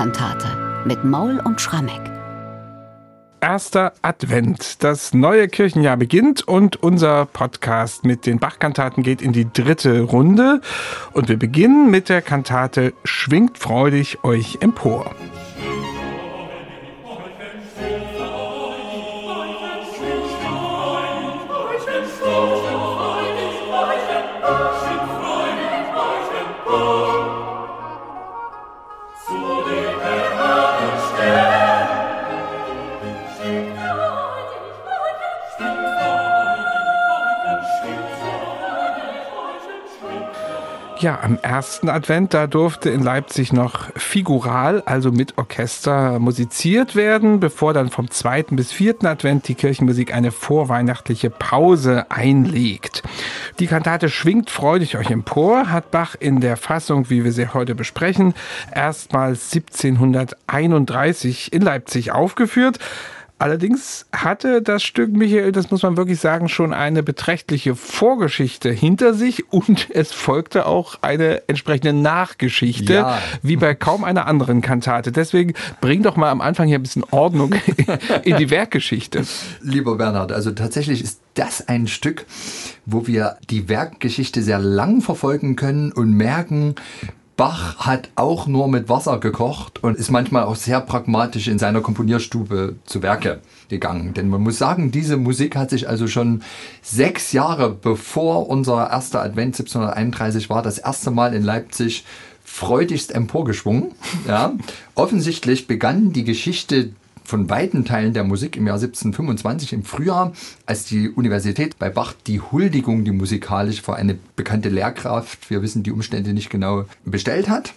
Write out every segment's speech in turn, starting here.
Bach-Kantate mit Maul und Schrammeck. Erster Advent. Das neue Kirchenjahr beginnt und unser Podcast mit den Bach-Kantaten geht in die dritte Runde. Und wir beginnen mit der Kantate Schwingt freudig euch empor. Ja, am ersten Advent, da durfte in Leipzig noch figural, also mit Orchester, musiziert werden, bevor dann vom zweiten bis vierten Advent die Kirchenmusik eine vorweihnachtliche Pause einlegt. Die Kantate schwingt freudig euch empor, hat Bach in der Fassung, wie wir sie heute besprechen, erstmals 1731 in Leipzig aufgeführt. Allerdings hatte das Stück, Michael, das muss man wirklich sagen, schon eine beträchtliche Vorgeschichte hinter sich und es folgte auch eine entsprechende Nachgeschichte, ja. wie bei kaum einer anderen Kantate. Deswegen bring doch mal am Anfang hier ein bisschen Ordnung in die Werkgeschichte. Lieber Bernhard, also tatsächlich ist das ein Stück, wo wir die Werkgeschichte sehr lang verfolgen können und merken, Bach hat auch nur mit Wasser gekocht und ist manchmal auch sehr pragmatisch in seiner Komponierstube zu Werke gegangen. Denn man muss sagen, diese Musik hat sich also schon sechs Jahre bevor unser erster Advent 1731 war, das erste Mal in Leipzig freudigst emporgeschwungen. Ja. Offensichtlich begann die Geschichte von weiten Teilen der Musik im Jahr 1725 im Frühjahr, als die Universität bei Bach die Huldigung, die musikalisch für eine bekannte Lehrkraft, wir wissen die Umstände nicht genau, bestellt hat.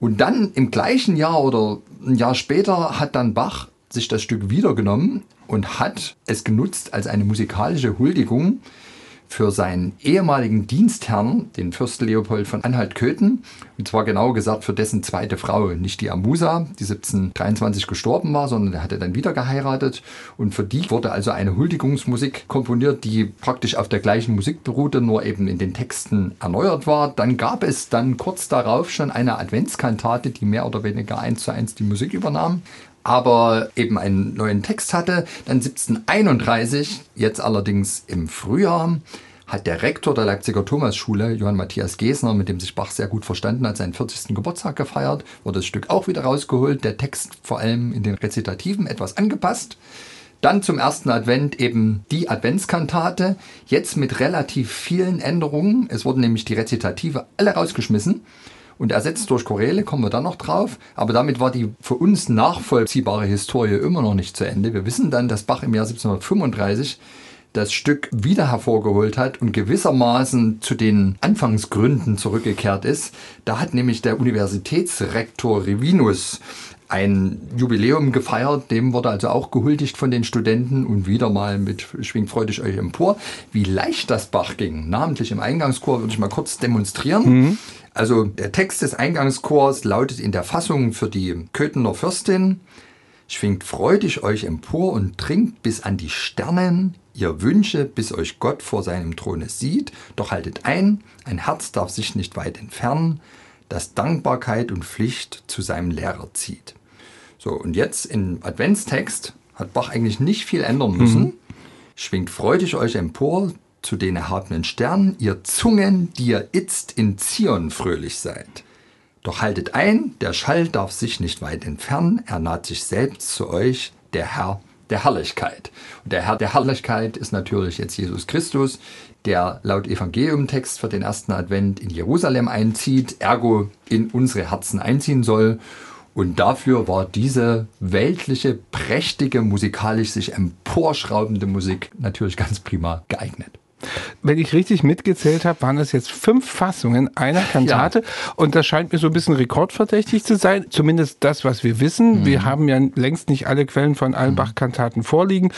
Und dann im gleichen Jahr oder ein Jahr später hat dann Bach sich das Stück wiedergenommen und hat es genutzt als eine musikalische Huldigung für seinen ehemaligen Dienstherrn, den Fürsten Leopold von Anhalt-Köthen, und zwar genau gesagt für dessen zweite Frau, nicht die Amusa, die 1723 gestorben war, sondern er hatte dann wieder geheiratet. Und für die wurde also eine Huldigungsmusik komponiert, die praktisch auf der gleichen Musik beruhte, nur eben in den Texten erneuert war. Dann gab es dann kurz darauf schon eine Adventskantate, die mehr oder weniger eins zu eins die Musik übernahm aber eben einen neuen Text hatte. Dann 1731, jetzt allerdings im Frühjahr, hat der Rektor der Leipziger Thomasschule, Johann Matthias Gesner, mit dem sich Bach sehr gut verstanden hat, seinen 40. Geburtstag gefeiert, wurde das Stück auch wieder rausgeholt, der Text vor allem in den Rezitativen etwas angepasst. Dann zum ersten Advent eben die Adventskantate, jetzt mit relativ vielen Änderungen. Es wurden nämlich die Rezitative alle rausgeschmissen und ersetzt durch Choräle, kommen wir dann noch drauf. Aber damit war die für uns nachvollziehbare Historie immer noch nicht zu Ende. Wir wissen dann, dass Bach im Jahr 1735 das Stück wieder hervorgeholt hat und gewissermaßen zu den Anfangsgründen zurückgekehrt ist. Da hat nämlich der Universitätsrektor Rivinus ein Jubiläum gefeiert, dem wurde also auch gehuldigt von den Studenten. Und wieder mal mit Schwingt freudig euch empor. Wie leicht das Bach ging, namentlich im Eingangschor, würde ich mal kurz demonstrieren. Mhm. Also der Text des Eingangschors lautet in der Fassung für die Köthener Fürstin, schwingt freudig euch empor und trinkt bis an die Sternen, ihr Wünsche, bis euch Gott vor seinem Throne sieht, doch haltet ein, ein Herz darf sich nicht weit entfernen, das Dankbarkeit und Pflicht zu seinem Lehrer zieht. So, und jetzt im Adventstext hat Bach eigentlich nicht viel ändern müssen. Mhm. Schwingt freudig euch empor, zu den erhabenen Sternen, ihr Zungen, die ihr itzt in Zion fröhlich seid. Doch haltet ein, der Schall darf sich nicht weit entfernen, er naht sich selbst zu euch, der Herr der Herrlichkeit. Und der Herr der Herrlichkeit ist natürlich jetzt Jesus Christus, der laut Evangeliumtext für den ersten Advent in Jerusalem einzieht, ergo in unsere Herzen einziehen soll. Und dafür war diese weltliche, prächtige, musikalisch sich emporschraubende Musik natürlich ganz prima geeignet. Wenn ich richtig mitgezählt habe, waren es jetzt fünf Fassungen einer Kantate. Ja. Und das scheint mir so ein bisschen rekordverdächtig zu sein. Zumindest das, was wir wissen. Mhm. Wir haben ja längst nicht alle Quellen von allen mhm. Bach-Kantaten vorliegen.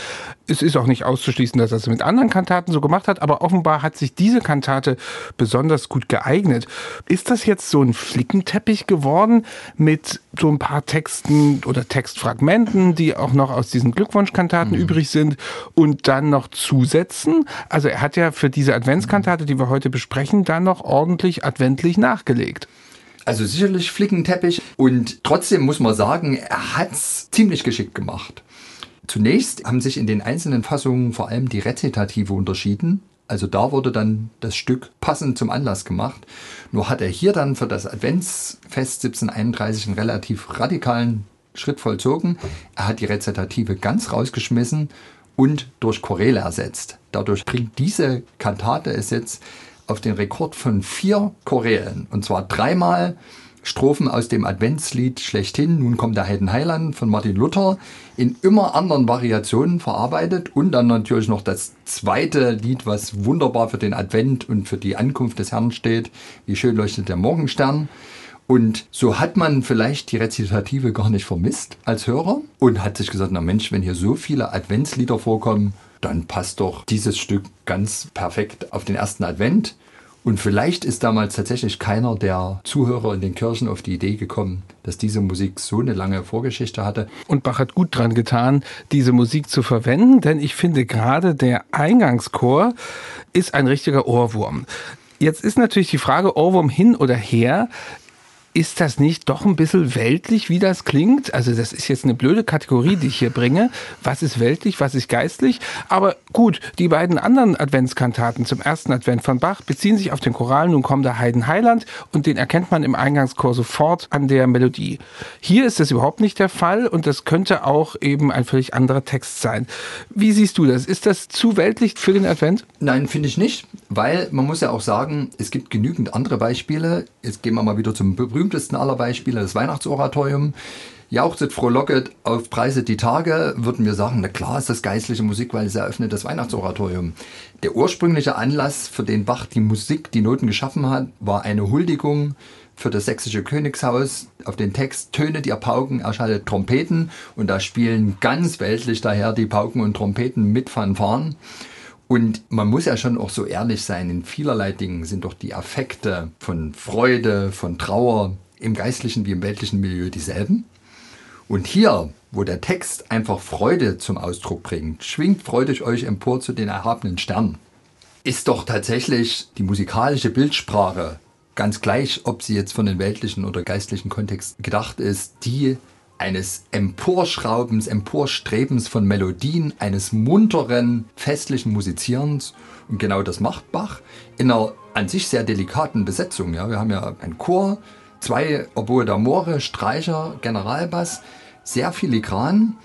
Es ist auch nicht auszuschließen, dass er es mit anderen Kantaten so gemacht hat. Aber offenbar hat sich diese Kantate besonders gut geeignet. Ist das jetzt so ein Flickenteppich geworden mit so ein paar Texten oder Textfragmenten, die auch noch aus diesen Glückwunschkantaten mhm. übrig sind und dann noch zusätzen? Also er hat ja für diese Adventskantate, die wir heute besprechen, dann noch ordentlich adventlich nachgelegt. Also sicherlich Flickenteppich und trotzdem muss man sagen, er hat es ziemlich geschickt gemacht. Zunächst haben sich in den einzelnen Fassungen vor allem die Rezitative unterschieden. Also da wurde dann das Stück passend zum Anlass gemacht. Nur hat er hier dann für das Adventsfest 1731 einen relativ radikalen Schritt vollzogen. Er hat die Rezitative ganz rausgeschmissen und durch Choräle ersetzt. Dadurch bringt diese Kantate es jetzt auf den Rekord von vier Chorälen. Und zwar dreimal Strophen aus dem Adventslied schlechthin, Nun kommt der Heidenheiland von Martin Luther, in immer anderen Variationen verarbeitet und dann natürlich noch das zweite Lied, was wunderbar für den Advent und für die Ankunft des Herrn steht, Wie schön leuchtet der Morgenstern. Und so hat man vielleicht die Rezitative gar nicht vermisst als Hörer und hat sich gesagt, na Mensch, wenn hier so viele Adventslieder vorkommen, dann passt doch dieses Stück ganz perfekt auf den ersten Advent. Und vielleicht ist damals tatsächlich keiner der Zuhörer in den Kirchen auf die Idee gekommen, dass diese Musik so eine lange Vorgeschichte hatte. Und Bach hat gut dran getan, diese Musik zu verwenden, denn ich finde gerade der Eingangschor ist ein richtiger Ohrwurm. Jetzt ist natürlich die Frage, Ohrwurm hin oder her ist das nicht doch ein bisschen weltlich, wie das klingt? Also das ist jetzt eine blöde Kategorie, die ich hier bringe. Was ist weltlich, was ist geistlich? Aber gut, die beiden anderen Adventskantaten zum ersten Advent von Bach beziehen sich auf den Choral Nun kommt der Heiden Heiland und den erkennt man im Eingangschor sofort an der Melodie. Hier ist das überhaupt nicht der Fall und das könnte auch eben ein völlig anderer Text sein. Wie siehst du das? Ist das zu weltlich für den Advent? Nein, finde ich nicht, weil man muss ja auch sagen, es gibt genügend andere Beispiele. Jetzt gehen wir mal wieder zum berühmtesten aller Beispiele, das Weihnachtsoratorium. Jauchzet, frohlocket, auf Preise die Tage, würden wir sagen, na klar ist das geistliche Musik, weil es eröffnet das Weihnachtsoratorium. Der ursprüngliche Anlass, für den Bach die Musik, die Noten geschaffen hat, war eine Huldigung für das sächsische Königshaus auf den Text Tönet ihr Pauken, erschaltet Trompeten und da spielen ganz weltlich daher die Pauken und Trompeten mit Fanfaren. Und man muss ja schon auch so ehrlich sein, in vielerlei Dingen sind doch die Affekte von Freude, von Trauer im geistlichen wie im weltlichen Milieu dieselben. Und hier, wo der Text einfach Freude zum Ausdruck bringt, schwingt freudig euch empor zu den erhabenen Sternen, ist doch tatsächlich die musikalische Bildsprache, ganz gleich, ob sie jetzt von den weltlichen oder geistlichen Kontext gedacht ist, die eines Emporschraubens, Emporstrebens von Melodien, eines munteren, festlichen Musizierens. Und genau das macht Bach in einer an sich sehr delikaten Besetzung. Ja, wir haben ja einen Chor, zwei Oboe d'Amore, Streicher, Generalbass, sehr filigran.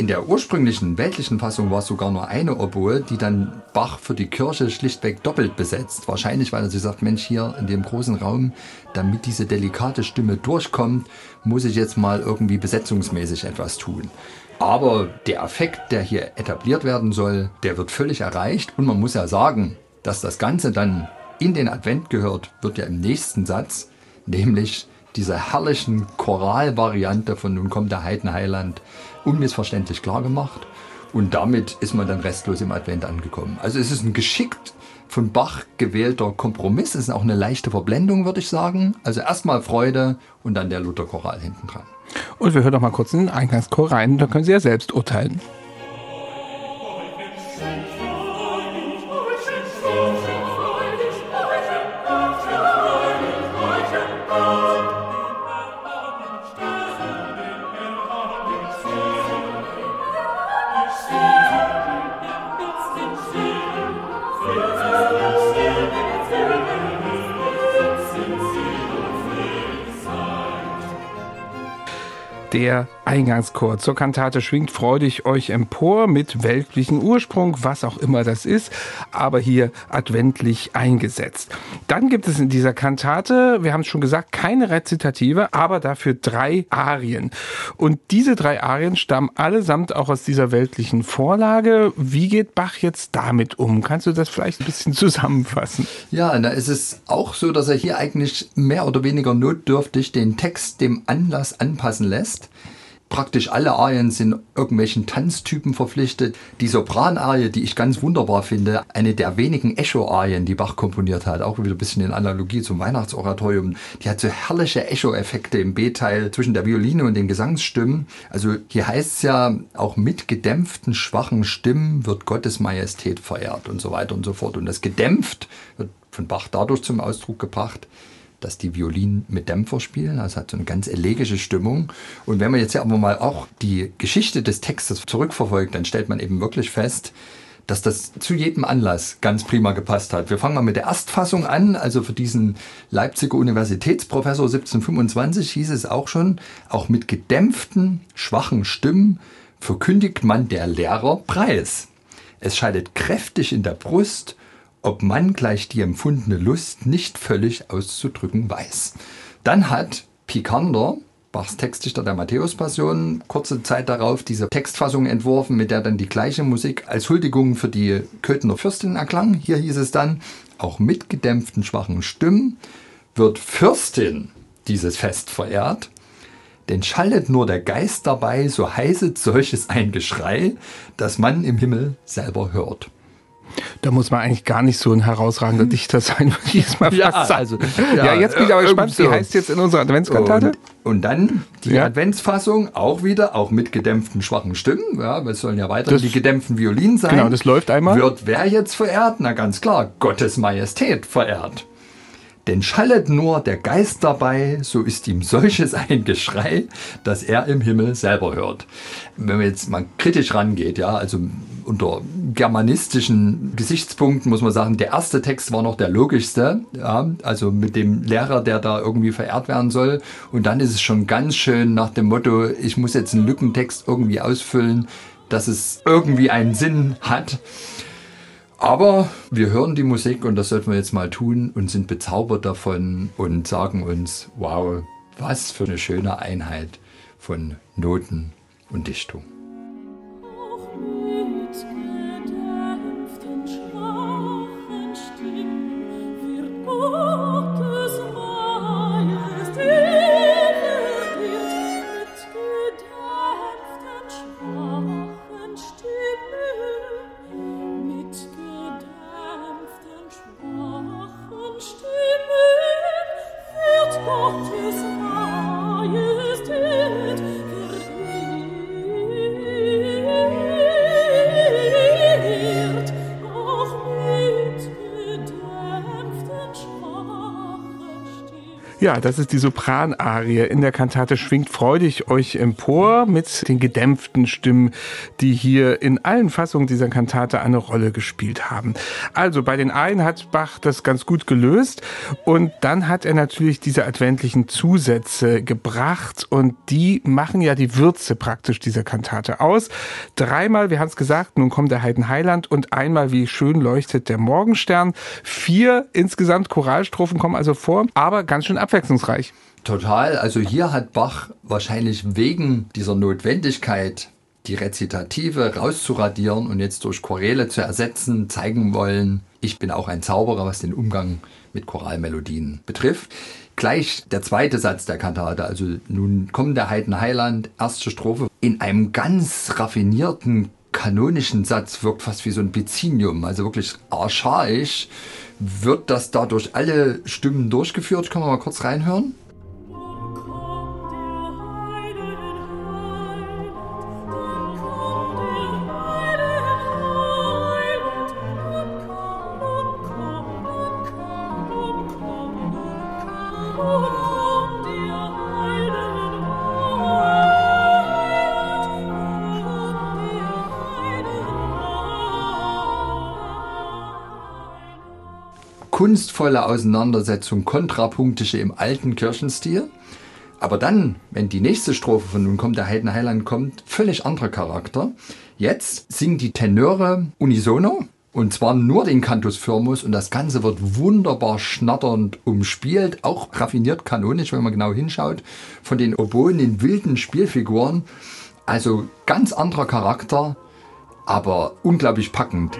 In der ursprünglichen weltlichen Fassung war es sogar nur eine Oboe, die dann Bach für die Kirche schlichtweg doppelt besetzt. Wahrscheinlich, weil er sich sagt, Mensch, hier in dem großen Raum, damit diese delikate Stimme durchkommt, muss ich jetzt mal irgendwie besetzungsmäßig etwas tun. Aber der Effekt, der hier etabliert werden soll, der wird völlig erreicht. Und man muss ja sagen, dass das Ganze dann in den Advent gehört, wird ja im nächsten Satz, nämlich dieser herrlichen Choralvariante von Nun kommt der Heidenheiland unmissverständlich klar gemacht. Und damit ist man dann restlos im Advent angekommen. Also es ist ein geschickt von Bach gewählter Kompromiss. Es ist auch eine leichte Verblendung, würde ich sagen. Also erstmal Freude und dann der Lutherchoral hinten dran. Und wir hören doch mal kurz in den Eingangschor rein, da können Sie ja selbst urteilen. Der Eingangschor zur Kantate schwingt freudig euch empor mit weltlichem Ursprung, was auch immer das ist, aber hier adventlich eingesetzt. Dann gibt es in dieser Kantate, wir haben es schon gesagt, keine Rezitative, aber dafür drei Arien. Und diese drei Arien stammen allesamt auch aus dieser weltlichen Vorlage. Wie geht Bach jetzt damit um? Kannst du das vielleicht ein bisschen zusammenfassen? Ja, da ist es auch so, dass er hier eigentlich mehr oder weniger notdürftig den Text dem Anlass anpassen lässt. Praktisch alle Arien sind irgendwelchen Tanztypen verpflichtet. Die Sopranarie, die ich ganz wunderbar finde, eine der wenigen Echo-Arien, die Bach komponiert hat, auch wieder ein bisschen in Analogie zum Weihnachtsoratorium, die hat so herrliche Echo-Effekte im B-Teil zwischen der Violine und den Gesangsstimmen. Also hier heißt es ja, auch mit gedämpften, schwachen Stimmen wird Gottes Majestät verehrt und so weiter und so fort. Und das gedämpft wird von Bach dadurch zum Ausdruck gebracht, dass die Violinen mit Dämpfer spielen. Das hat so eine ganz elegische Stimmung. Und wenn man jetzt ja aber mal auch die Geschichte des Textes zurückverfolgt, dann stellt man eben wirklich fest, dass das zu jedem Anlass ganz prima gepasst hat. Wir fangen mal mit der Erstfassung an. Also für diesen Leipziger Universitätsprofessor 1725 hieß es auch schon, auch mit gedämpften, schwachen Stimmen verkündigt man der Lehrer Preis. Es schaltet kräftig in der Brust, ob man gleich die empfundene Lust nicht völlig auszudrücken weiß. Dann hat Picander, Bachs Textdichter der Matthäus-Passion, kurze Zeit darauf diese Textfassung entworfen, mit der dann die gleiche Musik als Huldigung für die Köthener Fürstin erklang. Hier hieß es dann, auch mit gedämpften schwachen Stimmen wird Fürstin dieses Fest verehrt, denn schallet nur der Geist dabei, so heißet solches ein Geschrei, das man im Himmel selber hört. Da muss man eigentlich gar nicht so ein herausragender hm. Dichter sein, würde ich jetzt mal ja, fast sagen. Also, ja, ja, jetzt bin ich aber gespannt, so. wie heißt jetzt in unserer Adventskantate? Und, und dann die ja. Adventsfassung auch wieder, auch mit gedämpften schwachen Stimmen. Ja, es sollen ja weiter die gedämpften Violinen sein. Genau, das läuft einmal. Wird wer jetzt verehrt? Na ganz klar, Gottes Majestät verehrt. Denn schallet nur der Geist dabei, so ist ihm solches ein Geschrei, dass er im Himmel selber hört. Wenn man jetzt mal kritisch rangeht, ja, also unter germanistischen Gesichtspunkten muss man sagen, der erste Text war noch der logischste, ja, also mit dem Lehrer, der da irgendwie verehrt werden soll. Und dann ist es schon ganz schön nach dem Motto, ich muss jetzt einen Lückentext irgendwie ausfüllen, dass es irgendwie einen Sinn hat. Aber wir hören die Musik und das sollten wir jetzt mal tun und sind bezaubert davon und sagen uns, wow, was für eine schöne Einheit von Noten und Dichtung. Ja, das ist die Sopranarie in der Kantate Schwingt freudig euch empor mit den gedämpften Stimmen, die hier in allen Fassungen dieser Kantate eine Rolle gespielt haben. Also bei den einen hat Bach das ganz gut gelöst und dann hat er natürlich diese adventlichen Zusätze gebracht und die machen ja die Würze praktisch dieser Kantate aus. Dreimal, wir haben es gesagt, nun kommt der Heiden Heiland und einmal wie schön leuchtet der Morgenstern. Vier insgesamt Choralstrophen kommen also vor, aber ganz schön ab abwechslungsreich. Total. Also hier hat Bach wahrscheinlich wegen dieser Notwendigkeit, die Rezitative rauszuradieren und jetzt durch Choräle zu ersetzen, zeigen wollen, ich bin auch ein Zauberer, was den Umgang mit Choralmelodien betrifft. Gleich der zweite Satz der Kantate, also nun kommt der Heiden Heiland, erste Strophe, in einem ganz raffinierten kanonischen Satz, wirkt fast wie so ein Bizinium, also wirklich archaisch wird das dadurch alle Stimmen durchgeführt? Können wir mal kurz reinhören? Kunstvolle Auseinandersetzung, kontrapunktische im alten Kirchenstil. Aber dann, wenn die nächste Strophe von Nun kommt der Heiden Heiland kommt, völlig anderer Charakter. Jetzt singen die Tenöre unisono und zwar nur den Cantus Firmus und das Ganze wird wunderbar schnatternd umspielt, auch raffiniert kanonisch, wenn man genau hinschaut, von den Oboen in wilden Spielfiguren. Also ganz anderer Charakter, aber unglaublich packend.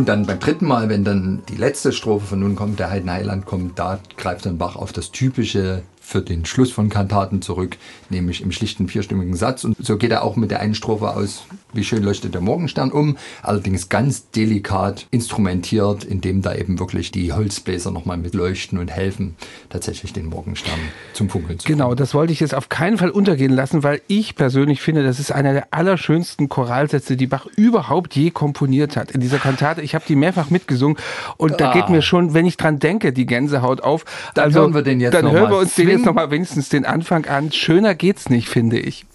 Und dann beim dritten Mal, wenn dann die letzte Strophe von Nun kommt der Heiden Heiland kommt, da greift dann Bach auf das typische für den Schluss von Kantaten zurück, nämlich im schlichten vierstimmigen Satz. Und so geht er auch mit der einen Strophe aus, wie schön leuchtet der Morgenstern um, allerdings ganz delikat instrumentiert, indem da eben wirklich die Holzbläser nochmal mit leuchten und helfen, tatsächlich den Morgenstern zum Funkeln zu bringen. Genau, das wollte ich jetzt auf keinen Fall untergehen lassen, weil ich persönlich finde, das ist einer der allerschönsten Choralsätze, die Bach überhaupt je komponiert hat. In dieser Kantate, ich habe die mehrfach mitgesungen und ah. da geht mir schon, wenn ich dran denke, die Gänsehaut auf. Dann also, hören wir den jetzt Dann hören wir uns den jetzt nochmal wenigstens den Anfang an. Schöner geht's nicht, finde ich.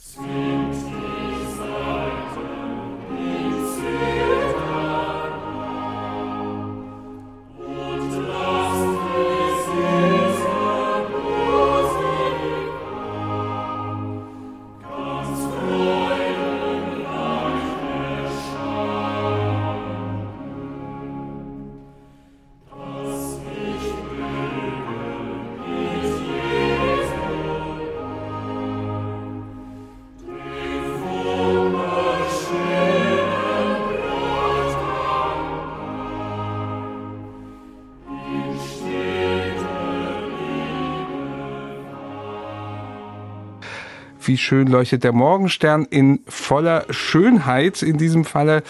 Wie schön leuchtet der Morgenstern in voller Schönheit in diesem Falle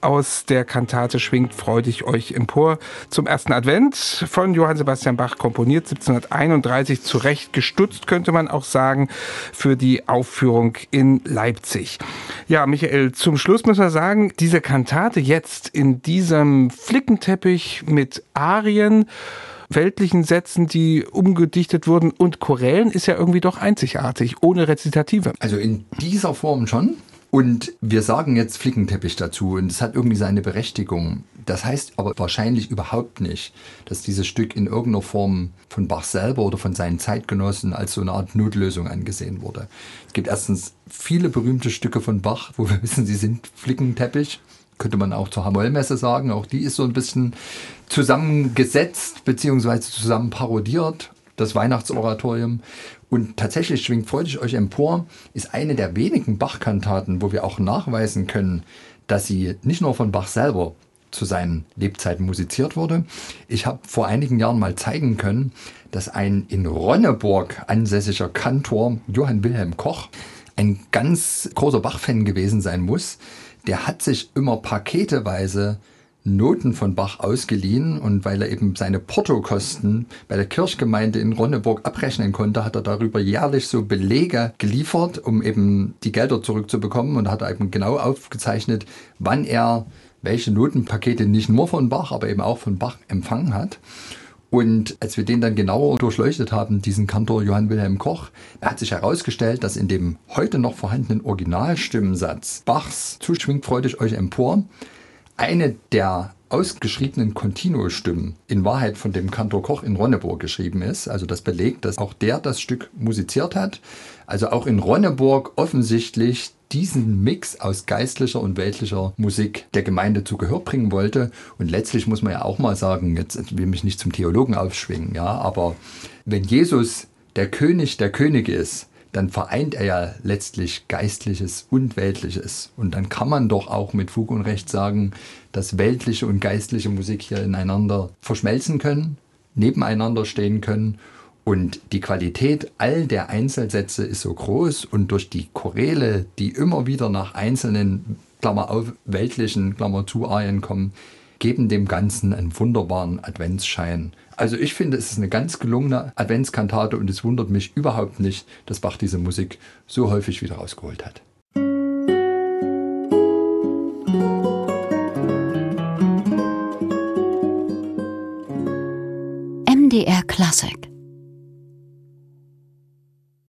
aus der Kantate schwingt freudig euch empor zum ersten Advent von Johann Sebastian Bach komponiert 1731 zurecht gestutzt könnte man auch sagen für die Aufführung in Leipzig. Ja, Michael, zum Schluss müssen wir sagen, diese Kantate jetzt in diesem Flickenteppich mit Arien weltlichen Sätzen, die umgedichtet wurden und Chorälen ist ja irgendwie doch einzigartig, ohne Rezitative. Also in dieser Form schon. Und wir sagen jetzt Flickenteppich dazu und es hat irgendwie seine Berechtigung. Das heißt aber wahrscheinlich überhaupt nicht, dass dieses Stück in irgendeiner Form von Bach selber oder von seinen Zeitgenossen als so eine Art Notlösung angesehen wurde. Es gibt erstens viele berühmte Stücke von Bach, wo wir wissen, sie sind Flickenteppich könnte man auch zur Hamollmesse sagen. Auch die ist so ein bisschen zusammengesetzt beziehungsweise zusammen parodiert, das Weihnachtsoratorium. Und tatsächlich schwingt freudig euch empor, ist eine der wenigen Bach-Kantaten, wo wir auch nachweisen können, dass sie nicht nur von Bach selber zu seinen Lebzeiten musiziert wurde. Ich habe vor einigen Jahren mal zeigen können, dass ein in Ronneburg ansässiger Kantor, Johann Wilhelm Koch, ein ganz großer Bach-Fan gewesen sein muss, der hat sich immer paketeweise Noten von Bach ausgeliehen und weil er eben seine Portokosten bei der Kirchgemeinde in Ronneburg abrechnen konnte, hat er darüber jährlich so Belege geliefert, um eben die Gelder zurückzubekommen und hat eben genau aufgezeichnet, wann er welche Notenpakete nicht nur von Bach, aber eben auch von Bach empfangen hat. Und als wir den dann genauer durchleuchtet haben, diesen Kantor Johann Wilhelm Koch, da hat sich herausgestellt, dass in dem heute noch vorhandenen Originalstimmensatz Bachs Zuschwingt freudig euch empor eine der ausgeschriebenen Continuo-Stimmen in Wahrheit von dem Kantor Koch in Ronneburg geschrieben ist. Also das belegt, dass auch der das Stück musiziert hat. Also auch in Ronneburg offensichtlich diesen Mix aus geistlicher und weltlicher Musik der Gemeinde zu Gehör bringen wollte. Und letztlich muss man ja auch mal sagen, jetzt will mich nicht zum Theologen aufschwingen, ja, aber wenn Jesus der König der Könige ist, dann vereint er ja letztlich Geistliches und Weltliches. Und dann kann man doch auch mit Fug und Recht sagen, dass weltliche und geistliche Musik hier ineinander verschmelzen können, nebeneinander stehen können und die Qualität all der Einzelsätze ist so groß und durch die Choräle, die immer wieder nach einzelnen, Klammer auf, weltlichen, Klammer zu Arien kommen, geben dem Ganzen einen wunderbaren Adventsschein. Also ich finde, es ist eine ganz gelungene Adventskantate und es wundert mich überhaupt nicht, dass Bach diese Musik so häufig wieder rausgeholt hat. MDR Classic